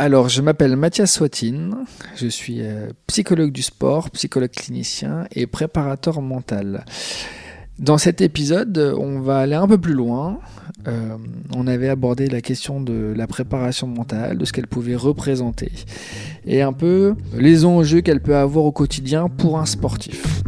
Alors, je m'appelle Mathias Swatine, je suis euh, psychologue du sport, psychologue clinicien et préparateur mental. Dans cet épisode, on va aller un peu plus loin. Euh, on avait abordé la question de la préparation mentale, de ce qu'elle pouvait représenter, et un peu les enjeux qu'elle peut avoir au quotidien pour un sportif.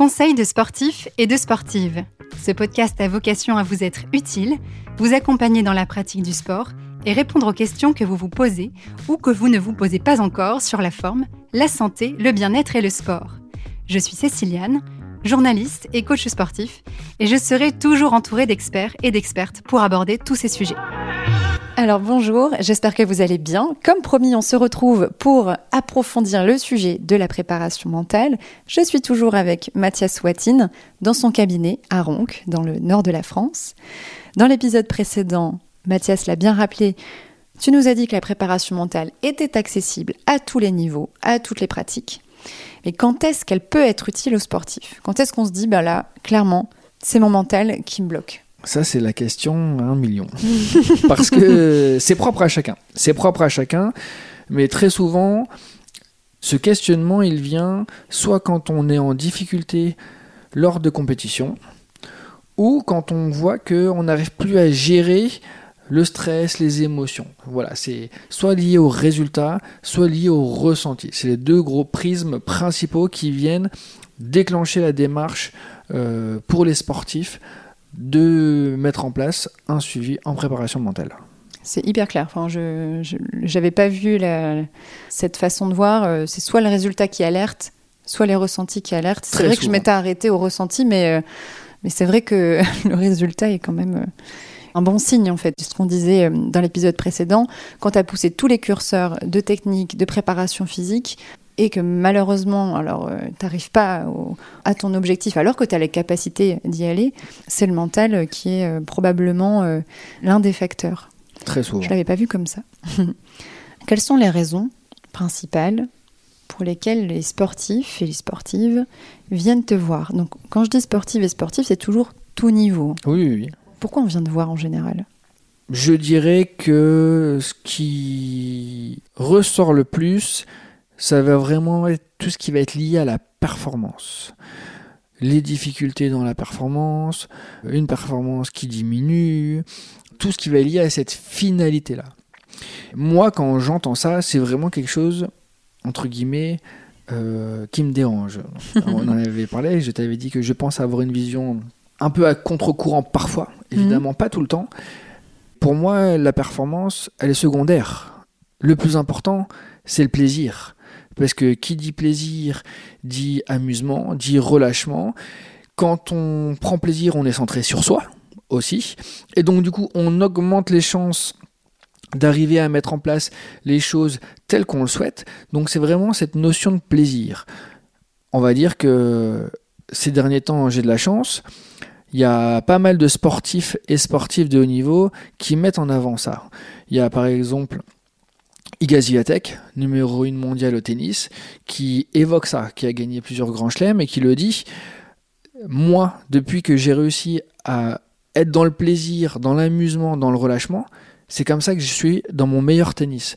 Conseil de sportifs et de sportives. Ce podcast a vocation à vous être utile, vous accompagner dans la pratique du sport et répondre aux questions que vous vous posez ou que vous ne vous posez pas encore sur la forme, la santé, le bien-être et le sport. Je suis Céciliane, journaliste et coach sportif, et je serai toujours entourée d'experts et d'expertes pour aborder tous ces sujets. Alors bonjour, j'espère que vous allez bien. Comme promis, on se retrouve pour approfondir le sujet de la préparation mentale. Je suis toujours avec Mathias Watine dans son cabinet à Ronc, dans le nord de la France. Dans l'épisode précédent, Mathias l'a bien rappelé, tu nous as dit que la préparation mentale était accessible à tous les niveaux, à toutes les pratiques. Mais quand est-ce qu'elle peut être utile aux sportifs Quand est-ce qu'on se dit, bah là, clairement, c'est mon mental qui me bloque? Ça, c'est la question à un million. Parce que c'est propre à chacun. C'est propre à chacun. Mais très souvent, ce questionnement, il vient soit quand on est en difficulté lors de compétitions, ou quand on voit qu'on n'arrive plus à gérer le stress, les émotions. Voilà, c'est soit lié au résultat, soit lié au ressenti. C'est les deux gros prismes principaux qui viennent déclencher la démarche euh, pour les sportifs de mettre en place un suivi en préparation mentale. C'est hyper clair. Enfin, je n'avais pas vu cette façon de voir. Euh, c'est soit le résultat qui alerte, soit les ressentis qui alertent. C'est vrai que je m'étais arrêtée au ressenti, mais, euh, mais c'est vrai que le résultat est quand même euh, un bon signe en fait. Ce qu'on disait dans l'épisode précédent, quand tu as poussé tous les curseurs de technique, de préparation physique, et que malheureusement, alors euh, tu n'arrives pas à ton objectif alors que tu as les capacités d'y aller, c'est le mental qui est euh, probablement euh, l'un des facteurs. Très souvent. Je l'avais pas vu comme ça. Quelles sont les raisons principales pour lesquelles les sportifs et les sportives viennent te voir? Donc quand je dis sportive et sportif, c'est toujours tout niveau. Oui, oui, oui. Pourquoi on vient te voir en général? Je dirais que ce qui ressort le plus, ça va vraiment être tout ce qui va être lié à la performance. Les difficultés dans la performance, une performance qui diminue, tout ce qui va être lié à cette finalité-là. Moi, quand j'entends ça, c'est vraiment quelque chose, entre guillemets, euh, qui me dérange. On en avait parlé, je t'avais dit que je pense avoir une vision un peu à contre-courant parfois, évidemment mhm. pas tout le temps. Pour moi, la performance, elle est secondaire. Le plus important, c'est le plaisir. Parce que qui dit plaisir dit amusement, dit relâchement. Quand on prend plaisir, on est centré sur soi aussi. Et donc du coup, on augmente les chances d'arriver à mettre en place les choses telles qu'on le souhaite. Donc c'est vraiment cette notion de plaisir. On va dire que ces derniers temps, j'ai de la chance. Il y a pas mal de sportifs et sportifs de haut niveau qui mettent en avant ça. Il y a par exemple Iga numéro 1 mondial au tennis, qui évoque ça, qui a gagné plusieurs grands chelems et qui le dit Moi, depuis que j'ai réussi à être dans le plaisir, dans l'amusement, dans le relâchement, c'est comme ça que je suis dans mon meilleur tennis.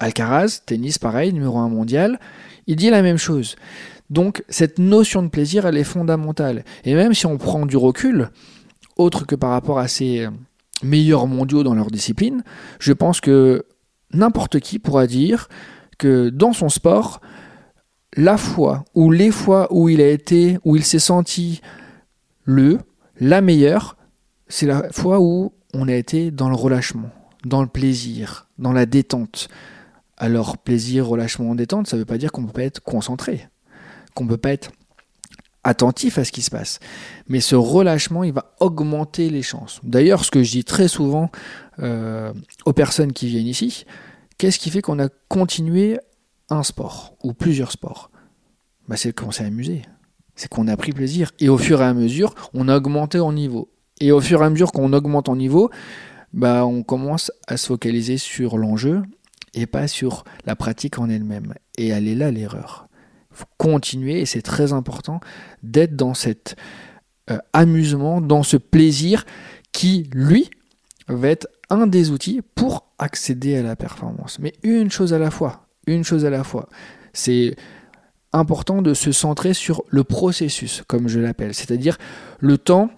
Alcaraz, tennis pareil, numéro 1 mondial, il dit la même chose. Donc cette notion de plaisir, elle est fondamentale. Et même si on prend du recul, autre que par rapport à ces meilleurs mondiaux dans leur discipline, je pense que n'importe qui pourra dire que dans son sport, la fois ou les fois où il a été, où il s'est senti le, la meilleure, c'est la fois où on a été dans le relâchement, dans le plaisir, dans la détente. Alors plaisir, relâchement, détente, ça ne veut pas dire qu'on ne peut pas être concentré, qu'on ne peut pas être attentif à ce qui se passe. Mais ce relâchement, il va augmenter les chances. D'ailleurs, ce que je dis très souvent euh, aux personnes qui viennent ici, qu'est-ce qui fait qu'on a continué un sport ou plusieurs sports? Bah, C'est qu'on s'est amusé. C'est qu'on a pris plaisir. Et au fur et à mesure, on a augmenté en niveau. Et au fur et à mesure qu'on augmente en niveau, bah, on commence à se focaliser sur l'enjeu et pas sur la pratique en elle-même. Et elle est là l'erreur continuer, et c'est très important, d'être dans cette euh, amusement, dans ce plaisir qui, lui, va être un des outils pour accéder à la performance. Mais une chose à la fois, une chose à la fois. C'est important de se centrer sur le processus, comme je l'appelle, c'est-à-dire le temps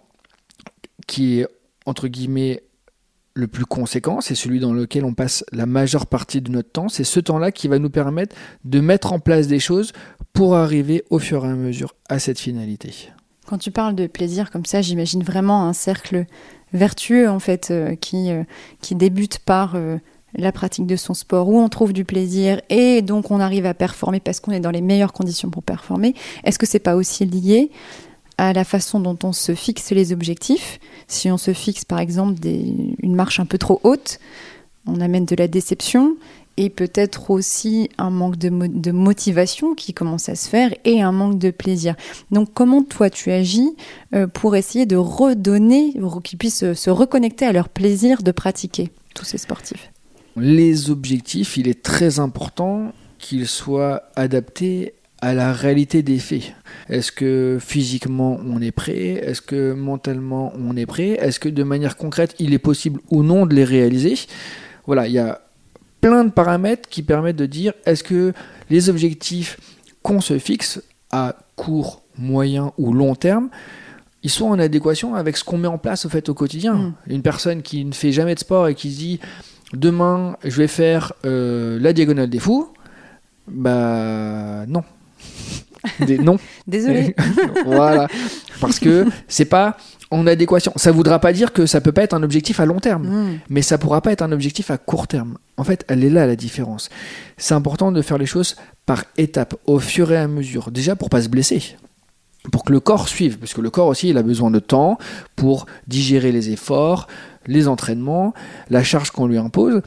qui est, entre guillemets, le plus conséquent, c'est celui dans lequel on passe la majeure partie de notre temps. C'est ce temps-là qui va nous permettre de mettre en place des choses pour arriver au fur et à mesure à cette finalité. Quand tu parles de plaisir comme ça, j'imagine vraiment un cercle vertueux en fait euh, qui, euh, qui débute par euh, la pratique de son sport où on trouve du plaisir et donc on arrive à performer parce qu'on est dans les meilleures conditions pour performer. Est-ce que c'est pas aussi lié à la façon dont on se fixe les objectifs Si on se fixe par exemple une marche un peu trop haute, on amène de la déception et peut-être aussi un manque de, de, motivation qui commence à se faire et un manque de plaisir. Donc comment toi tu agis euh, pour essayer de redonner, qu'ils puissent se reconnecter à leur plaisir de pratiquer, tous ces sportifs? Les objectifs, il est très important qu'ils soient adaptés à la réalité des faits. Est-ce que physiquement on est prêt? Est-ce que mentalement on est prêt? Est-ce que de manière concrète il est possible ou non de les réaliser? Voilà, il y a plein de paramètres qui permettent de dire est-ce que les objectifs qu'on se fixe à court, moyen ou long terme, ils sont en adéquation avec ce qu'on met en place au fait au quotidien. Mm. Une personne qui ne fait jamais de sport et qui se dit demain je vais faire euh, la diagonale des fous, bah non. Des, non. Désolé. voilà. Parce que c'est pas en adéquation. Ça voudra pas dire que ça peut pas être un objectif à long terme, mm. mais ça pourra pas être un objectif à court terme. En fait, elle est là la différence. C'est important de faire les choses par étapes, au fur et à mesure. Déjà pour pas se blesser, pour que le corps suive, parce que le corps aussi il a besoin de temps pour digérer les efforts, les entraînements, la charge qu'on lui impose.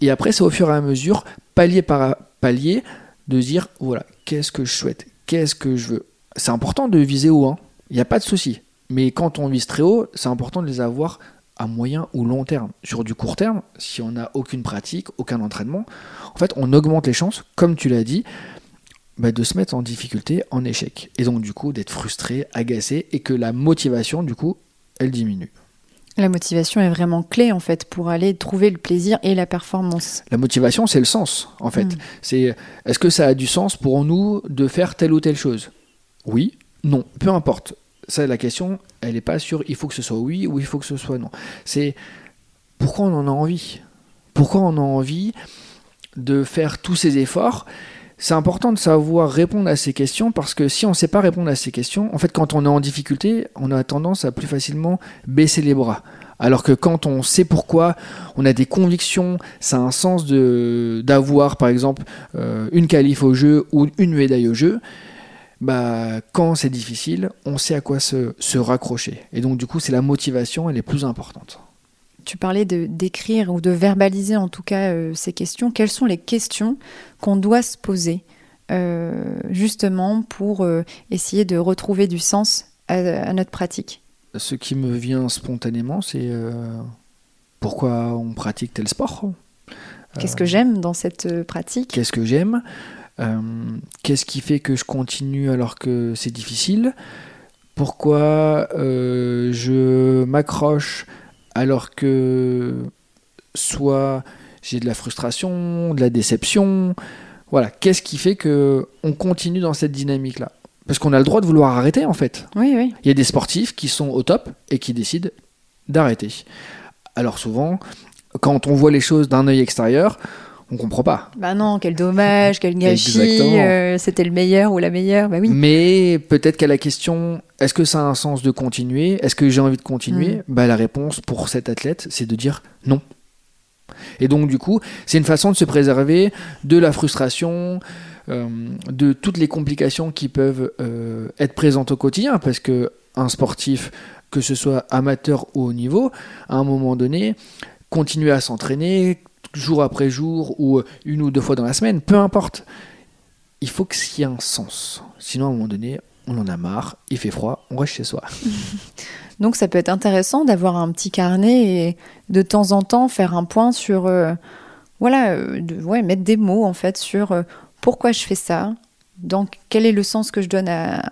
Et après, c'est au fur et à mesure, palier par palier, de dire voilà, qu'est-ce que je souhaite, qu'est-ce que je veux. C'est important de viser haut, hein. il n'y a pas de souci. Mais quand on vise très haut, c'est important de les avoir à moyen ou long terme. Sur du court terme, si on n'a aucune pratique, aucun entraînement, en fait, on augmente les chances, comme tu l'as dit, bah, de se mettre en difficulté, en échec. Et donc, du coup, d'être frustré, agacé, et que la motivation, du coup, elle diminue. La motivation est vraiment clé en fait pour aller trouver le plaisir et la performance. La motivation, c'est le sens en fait. Hmm. C'est est-ce que ça a du sens pour nous de faire telle ou telle chose? Oui, non, peu importe ça, la question, elle n'est pas sur il faut que ce soit oui ou il faut que ce soit non. C'est pourquoi on en a envie? Pourquoi on a envie de faire tous ces efforts? C'est important de savoir répondre à ces questions parce que si on ne sait pas répondre à ces questions, en fait, quand on est en difficulté, on a tendance à plus facilement baisser les bras. Alors que quand on sait pourquoi, on a des convictions, ça a un sens d'avoir, par exemple, euh, une qualif au jeu ou une médaille au jeu, bah, quand c'est difficile, on sait à quoi se, se raccrocher. Et donc, du coup, c'est la motivation, elle est plus importante. Tu parlais de d'écrire ou de verbaliser en tout cas euh, ces questions. Quelles sont les questions qu'on doit se poser euh, justement pour euh, essayer de retrouver du sens à, notre pratique? Ce qui me vient spontanément, c'est pourquoi on pratique tel sport? Qu'est-ce que j'aime dans cette pratique? Qu'est-ce que j'aime? Qu'est-ce qui fait que je continue alors que c'est difficile? Pourquoi je m'accroche alors que soit j'ai de la frustration, de la déception Voilà, qu'est-ce qui fait que on continue dans cette dynamique-là? Parce qu'on a le droit de vouloir arrêter en fait. Oui, oui. Il y a des sportifs qui sont au top et qui décident d'arrêter. Alors souvent, quand on voit les choses d'un œil extérieur, on comprend pas. Bah non, quel dommage, quel gâchis, euh, c'était le meilleur ou la meilleure, bah oui. Mais peut-être qu'à la question, est-ce que ça a un sens de continuer Est-ce que j'ai envie de continuer mm. Bah la réponse pour cet athlète, c'est de dire non. Et donc du coup, c'est une façon de se préserver de la frustration, euh, de toutes les complications qui peuvent euh, être présentes au quotidien, parce que un sportif, que ce soit amateur ou haut niveau, à un moment donné, continuer à s'entraîner, jour après jour ou une ou deux fois dans la semaine, peu importe. Il faut que y ait un sens. Sinon, à un moment donné, on en a marre, il fait froid, on reste chez soi. Donc ça peut être intéressant d'avoir un petit carnet et de temps en temps faire un point sur, euh, voilà, euh, ouais, mettre des mots en fait sur euh, pourquoi je fais ça, dans quel est le sens que je donne à,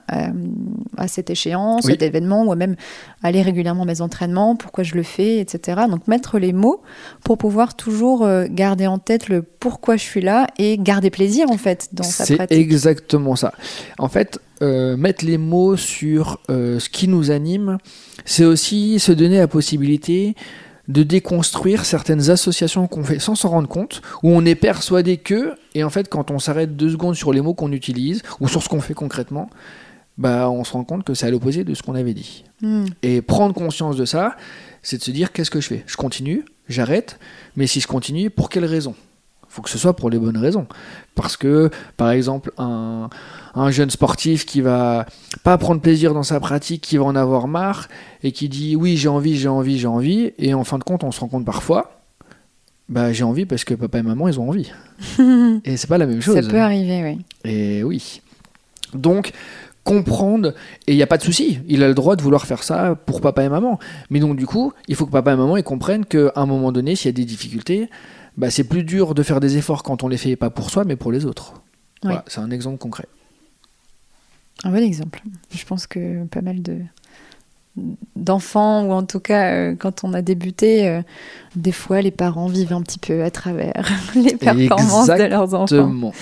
à cette échéance, Oui. cet événement, ou même aller régulièrement à mes entraînements, pourquoi je le fais, etc. Donc mettre les mots pour pouvoir toujours euh, garder en tête le pourquoi je suis là et garder plaisir en fait dans sa C'est pratique. exactement ça. En fait, euh, mettre les mots sur euh, ce qui nous anime, c'est aussi se donner la possibilité de déconstruire certaines associations qu'on fait sans s'en rendre compte, où on est persuadé que, et en fait quand on s'arrête deux secondes sur les mots qu'on utilise, ou sur ce qu'on fait concrètement, bah on se rend compte que c'est à l'opposé de ce qu'on avait dit. Hmm. Et prendre conscience de ça, c'est de se dire qu'est-ce que je fais? Je continue, j'arrête, mais si je continue, pour quelle raison? Il faut que ce soit pour les bonnes raisons. Parce que, par exemple, un, un jeune sportif qui va pas prendre plaisir dans sa pratique, qui va en avoir marre, et qui dit oui, j'ai envie, j'ai envie, j'ai envie, et en fin de compte, on se rend compte parfois, bah j'ai envie parce que papa et maman, ils ont envie. et c'est pas la même chose. Ça peut arriver, oui. Et oui. Donc, comprendre, et il n'y a pas de souci, il a le droit de vouloir faire ça pour papa et maman. Mais donc, du coup, il faut que papa et maman ils comprennent qu'à un moment donné, s'il y a des difficultés, bah, c'est plus dur de faire des efforts quand on les fait pas pour soi, mais pour les autres. Oui. Voilà, c'est un exemple concret. Un bon exemple. Je pense que pas mal de d'enfants ou en tout cas euh, quand on a débuté euh, des fois les parents vivent un petit peu à travers les performances de leurs enfants.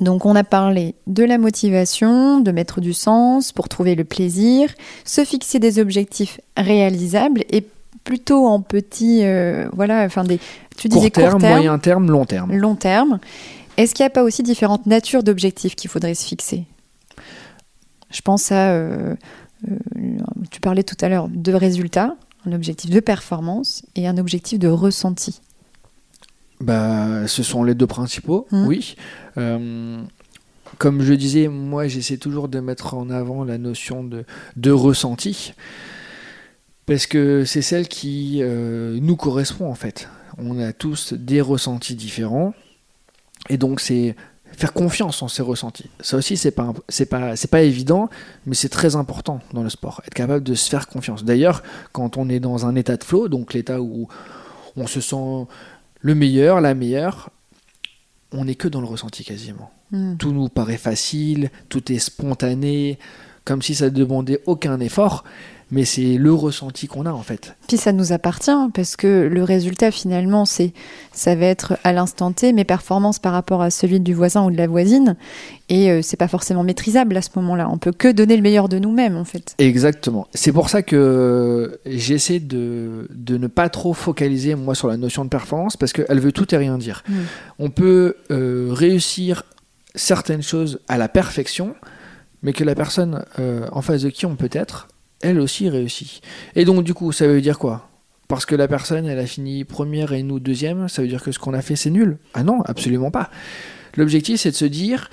Donc on a parlé de la motivation de mettre du sens pour trouver le plaisir se fixer des objectifs réalisables et plutôt en petit euh, voilà enfin des tu disais Court terme, court terme moyen terme, long terme. long terme. Est-ce qu'il n'y a pas aussi différentes natures d'objectifs qu'il faudrait se fixer? Je pense à, euh, euh, tu parlais tout à l'heure de résultats, un objectif de performance et un objectif de ressenti. Bah, ce sont les deux principaux, Mhm. oui. Euh, comme je disais, moi j'essaie toujours de mettre en avant la notion de, de ressenti, parce que c'est celle qui euh, nous correspond en fait. On a tous des ressentis différents, et donc c'est faire confiance en ces ressentis. Ça aussi, c'est pas, c'est pas, c'est pas évident, mais c'est très important dans le sport, être capable de se faire confiance. D'ailleurs, quand on est dans un état de flow, donc l'état où on se sent le meilleur, la meilleure, on n'est que dans le ressenti quasiment. Hmm. Tout nous paraît facile, tout est spontané, comme si ça ne demandait aucun effort, mais c'est le ressenti qu'on a en fait. Puis ça nous appartient parce que le résultat finalement, c'est ça va être à l'instant T mes performances par rapport à celui du voisin ou de la voisine, et euh, c'est pas forcément maîtrisable à ce moment-là. On peut que donner le meilleur de nous-mêmes en fait. Exactement. C'est pour ça que j'essaie de, de ne pas trop focaliser moi sur la notion de performance parce qu'elle veut tout et rien dire. Mm. On peut euh, réussir certaines choses à la perfection, mais que la personne euh, en face de qui on peut être, elle aussi réussit. Et donc du coup, ça veut dire quoi? Parce que la personne, elle a fini première et nous deuxième, ça veut dire que ce qu'on a fait, c'est nul? Ah non, absolument pas. L'objectif, c'est de se dire,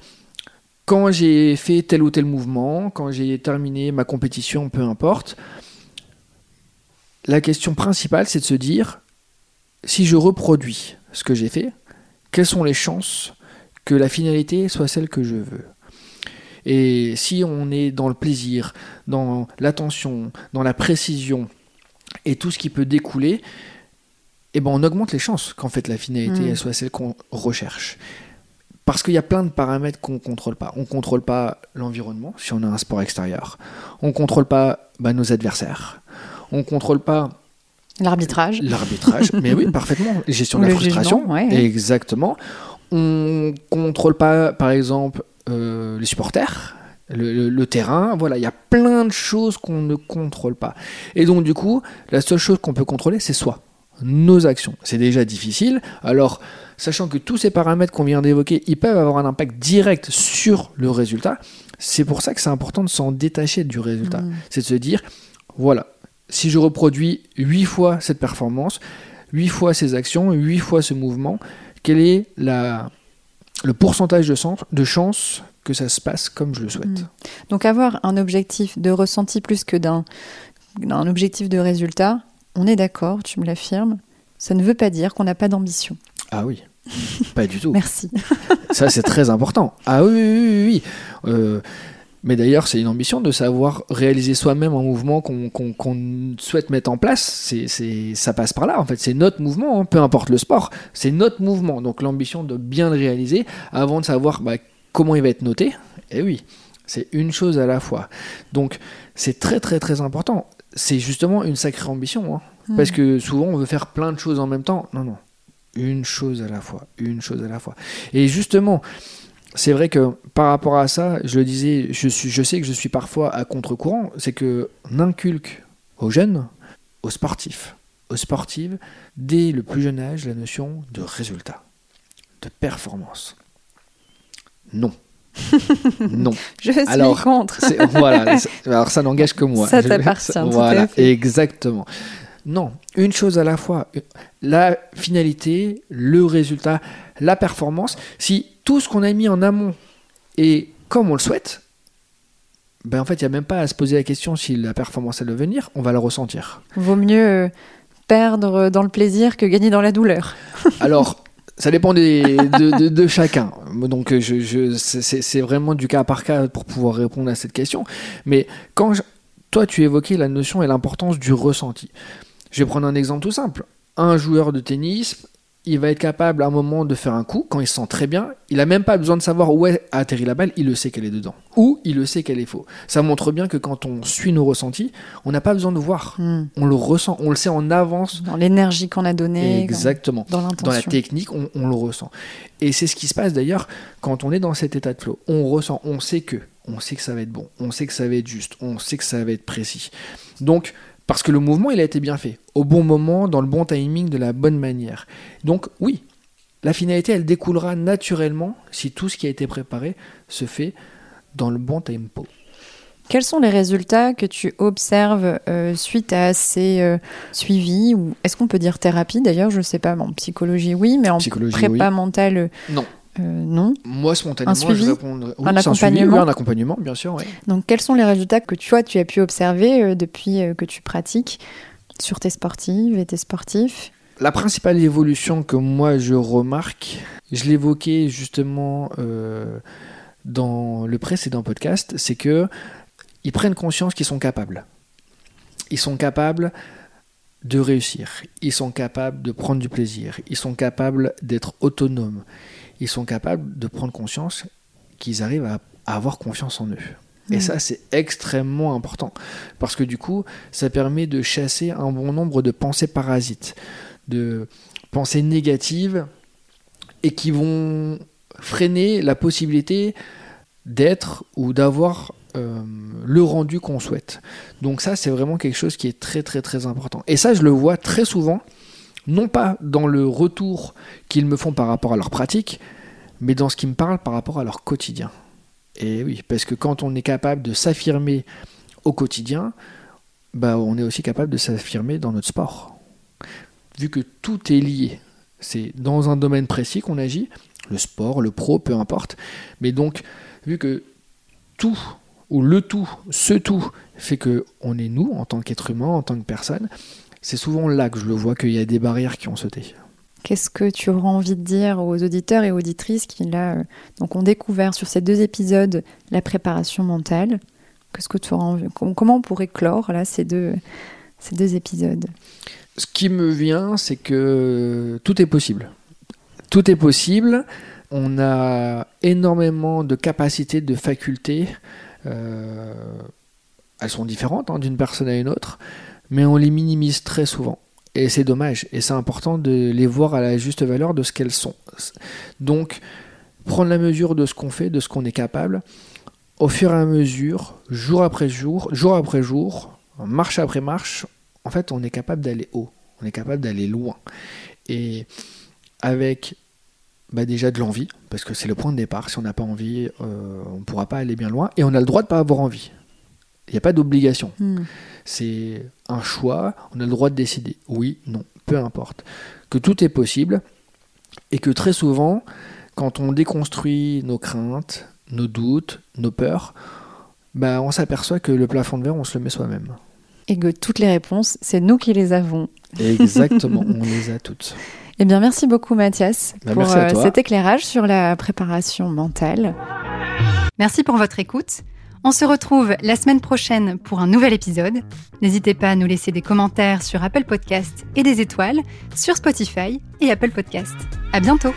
quand j'ai fait tel ou tel mouvement, quand j'ai terminé ma compétition, peu importe, la question principale, c'est de se dire, si je reproduis ce que j'ai fait, quelles sont les chances que la finalité soit celle que je veux? Et si on est dans le plaisir, dans l'attention, dans la précision et tout ce qui peut découler, eh ben on augmente les chances qu'en fait la finalité Mm. elle soit celle qu'on recherche. Parce qu'il y a plein de paramètres qu'on ne contrôle pas. On ne contrôle pas l'environnement si on a un sport extérieur. On ne contrôle pas bah, nos adversaires. On ne contrôle pas L'arbitrage. l'arbitrage. mais oui, parfaitement. Gestion de la frustration. jugement, ouais, ouais. Exactement. On ne contrôle pas, par exemple, euh, les supporters. Le, le- le terrain, voilà, il y a plein de choses qu'on ne contrôle pas. Et donc, du coup, la seule chose qu'on peut contrôler, c'est soi, nos actions. C'est déjà difficile. Alors, sachant que tous ces paramètres qu'on vient d'évoquer, ils peuvent avoir un impact direct sur le résultat, c'est pour ça que c'est important de s'en détacher du résultat. Mm. C'est de se dire, voilà, si je reproduis 8 fois cette performance, 8 fois ces actions, 8 fois ce mouvement, quel est la, le pourcentage de, sens- de chance que ça se passe comme je le souhaite Mm. Donc avoir un objectif de ressenti plus que d'un d'un objectif de résultat, on est d'accord, tu me l'affirmes, ça ne veut pas dire qu'on n'a pas d'ambition. Ah oui, pas du tout. Merci. Ça, c'est très important. Ah oui, oui, oui. oui. Euh, mais d'ailleurs, c'est une ambition de savoir réaliser soi-même un mouvement qu'on souhaite mettre en place. C'est, ça passe par là, en fait. C'est notre mouvement, hein, peu importe le sport. C'est notre mouvement. Donc l'ambition de bien le réaliser avant de savoir bah, comment il va être noté Eh oui, c'est une chose à la fois. Donc c'est très très très important. C'est justement une sacrée ambition. hein. Hmm. Parce que souvent on veut faire plein de choses en même temps. Non, non. Une chose à la fois. Une chose à la fois. Et justement, c'est vrai que par rapport à ça, je le disais, je, suis, je sais que je suis parfois à contre-courant. C'est que on inculque aux jeunes, aux sportifs, aux sportives, dès le plus jeune âge, la notion de résultat, de performance. Non. non. Je suis Alors, contre. Voilà, alors ça n'engage que moi. Ça t'appartient, Voilà, exactement. Non, une chose à la fois. La finalité, le résultat, la performance. Si tout ce qu'on a mis en amont est comme on le souhaite, ben en fait, il n'y a même pas à se poser la question si la performance elle va venir, on va la ressentir. Vaut mieux euh, perdre dans le plaisir que gagner dans la douleur. Alors, ça dépend des- de, de- de chacun. Donc, je, je- c'est- vraiment du cas par cas pour pouvoir répondre à cette question. Mais quand je- toi, tu évoquais la notion et l'importance du ressenti. Je vais prendre un exemple tout simple. Un joueur de tennis, il va être capable à un moment de faire un coup quand il se sent très bien. Il a même pas besoin de savoir où est atterri la balle, il le sait qu'elle est dedans. Ou il le sait qu'elle est faux. Ça montre bien que quand on suit nos ressentis, on n'a pas besoin de voir. Hmm. On le ressent, on le sait en avance. Dans l'énergie qu'on a donnée, Exactement dans dans la technique, on, on le ressent. Et c'est ce qui se passe d'ailleurs quand on est dans cet état de flow. On ressent, on sait que, on sait que ça va être bon, on sait que ça va être juste, on sait que ça va être précis. Donc, parce que le mouvement, il a été bien fait, au bon moment, dans le bon timing, de la bonne manière. Donc, oui, la finalité, elle découlera naturellement si tout ce qui a été préparé se fait dans le bon tempo. Quels sont les résultats que tu observes euh, suite à ces euh, suivis ou est-ce qu'on peut dire thérapie d'ailleurs Je ne sais pas, en psychologie oui, mais en Psychologie, prépa oui. mentale euh, Non. Euh, non. Moi, spontanément, Un suivi je répondrais. Oui, Un suivi, accompagnement oui, un accompagnement, bien sûr, oui. Donc quels sont les résultats que toi tu as pu observer euh, depuis euh, que tu pratiques sur tes sportives et tes sportifs? La principale évolution que moi je remarque, je l'évoquais justement euh, dans le précédent podcast, c'est que ils prennent conscience qu'ils sont capables. Ils sont capables de réussir. Ils sont capables de prendre du plaisir. Ils sont capables d'être autonomes. Ils sont capables de prendre conscience qu'ils arrivent à, à avoir confiance en eux. Et ça, c'est extrêmement important. Parce que du coup, ça permet de chasser un bon nombre de pensées parasites, de pensées négatives, et qui vont freiner la possibilité d'être ou d'avoir euh, le rendu qu'on souhaite. Donc ça, c'est vraiment quelque chose qui est très très très important. Et ça, je le vois très souvent, non pas dans le retour qu'ils me font par rapport à leur pratique, mais dans ce qu'ils me parlent par rapport à leur quotidien. Et oui, parce que quand on est capable de s'affirmer au quotidien, bah, on est aussi capable de s'affirmer dans notre sport. Vu que tout est lié, c'est dans un domaine précis qu'on agit, le sport, le pro, peu importe. Mais donc, vu que tout, ou le tout, ce tout, fait que on est nous en tant qu'être humain, en tant que personne, c'est souvent là que je le vois qu'il y a des barrières qui ont sauté. Qu'est-ce que tu auras envie de dire aux auditeurs et auditrices qui là euh, donc ont découvert sur ces deux épisodes la préparation mentale? Qu'est-ce que tu auras envie com- Comment on pourrait clore là ces deux ces deux épisodes? Ce qui me vient, c'est que tout est possible. Tout est possible. On a énormément de capacités, de facultés. Euh, elles sont différentes hein, d'une personne à une autre, mais on les minimise très souvent. Et c'est dommage. Et c'est important de les voir à la juste valeur de ce qu'elles sont. Donc, prendre la mesure de ce qu'on fait, de ce qu'on est capable, au fur et à mesure, jour après jour, jour après jour, marche après marche, en fait, on est capable d'aller haut, on est capable d'aller loin. Et avec bah, déjà de l'envie, parce que c'est le point de départ. Si on n'a pas envie, euh, on ne pourra pas aller bien loin. Et on a le droit de ne pas avoir envie. Il n'y a pas d'obligation. Hmm. C'est un choix, on a le droit de décider. Oui, non, peu importe. Que tout est possible et que très souvent, quand on déconstruit nos craintes, nos doutes, nos peurs, bah, on s'aperçoit que le plafond de verre, on se le met soi-même. Et que toutes les réponses, c'est nous qui les avons. Exactement, on les a toutes. Eh bien, merci beaucoup Mathias Bah, pour euh, cet éclairage sur la préparation mentale. Merci pour votre écoute. On se retrouve la semaine prochaine pour un nouvel épisode. N'hésitez pas à nous laisser des commentaires sur Apple Podcast et des étoiles sur Spotify et Apple Podcast. À bientôt!